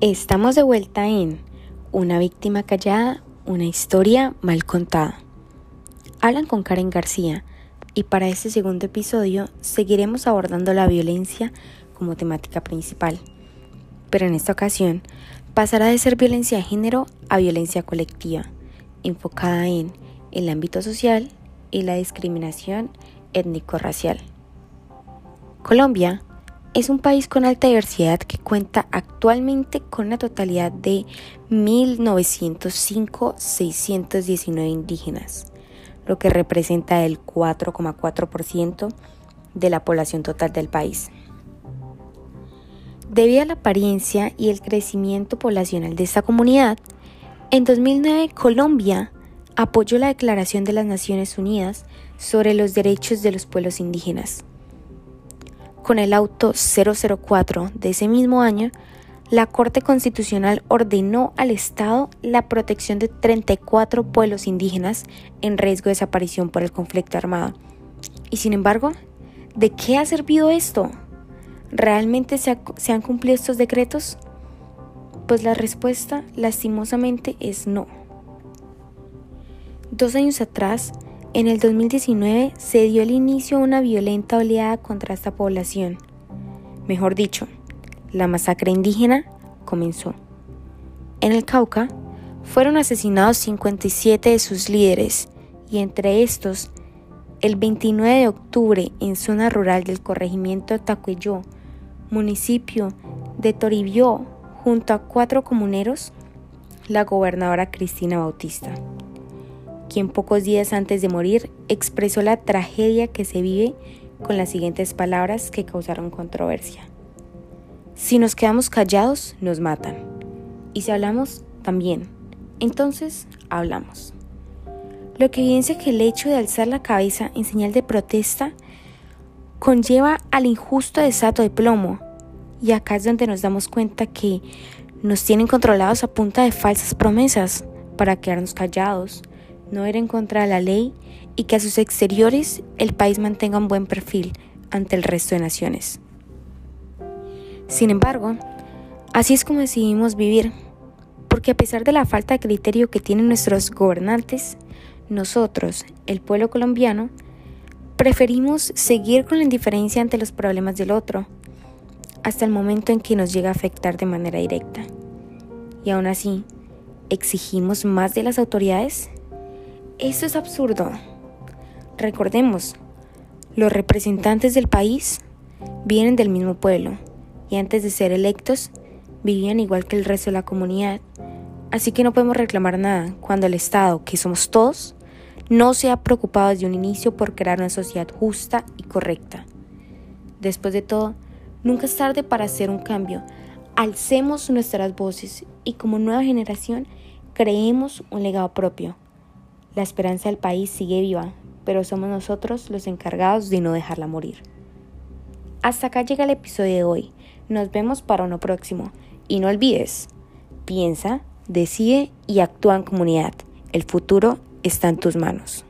Estamos de vuelta en Una víctima callada, una historia mal contada. Hablan con Karen García y para este segundo episodio seguiremos abordando la violencia como temática principal. Pero en esta ocasión pasará de ser violencia de género a violencia colectiva, enfocada en el ámbito social y la discriminación étnico-racial. Colombia es un país con alta diversidad que cuenta actualmente con una totalidad de 1.905.619 indígenas, lo que representa el 4,4% de la población total del país. Debido a la apariencia y el crecimiento poblacional de esta comunidad, en 2009 Colombia apoyó la Declaración de las Naciones Unidas sobre los Derechos de los Pueblos Indígenas con el auto 004 de ese mismo año, la Corte Constitucional ordenó al Estado la protección de 34 pueblos indígenas en riesgo de desaparición por el conflicto armado. Y sin embargo, ¿de qué ha servido esto? ¿Realmente se, se han cumplido estos decretos? Pues la respuesta, lastimosamente, es no. Dos años atrás, en el 2019 se dio el inicio a una violenta oleada contra esta población. Mejor dicho, la masacre indígena comenzó. En el Cauca fueron asesinados 57 de sus líderes y entre estos, el 29 de octubre en zona rural del corregimiento Tacuelló, municipio de Toribio, junto a cuatro comuneros, la gobernadora Cristina Bautista quien pocos días antes de morir expresó la tragedia que se vive con las siguientes palabras que causaron controversia. Si nos quedamos callados, nos matan. Y si hablamos, también. Entonces, hablamos. Lo que evidencia que el hecho de alzar la cabeza en señal de protesta conlleva al injusto desato de plomo. Y acá es donde nos damos cuenta que nos tienen controlados a punta de falsas promesas para quedarnos callados, no ir en contra de la ley y que a sus exteriores el país mantenga un buen perfil ante el resto de naciones. Sin embargo, así es como decidimos vivir, porque a pesar de la falta de criterio que tienen nuestros gobernantes, nosotros, el pueblo colombiano, preferimos seguir con la indiferencia ante los problemas del otro, hasta el momento en que nos llega a afectar de manera directa. Y aún así, ¿exigimos más de las autoridades? Esto es absurdo. Recordemos, los representantes del país vienen del mismo pueblo y antes de ser electos vivían igual que el resto de la comunidad. Así que no podemos reclamar nada cuando el Estado, que somos todos, no se ha preocupado desde un inicio por crear una sociedad justa y correcta. Después de todo, nunca es tarde para hacer un cambio. Alcemos nuestras voces y como nueva generación creemos un legado propio. La esperanza del país sigue viva, pero somos nosotros los encargados de no dejarla morir. Hasta acá llega el episodio de hoy. Nos vemos para uno próximo. Y no olvides, piensa, decide y actúa en comunidad. El futuro está en tus manos.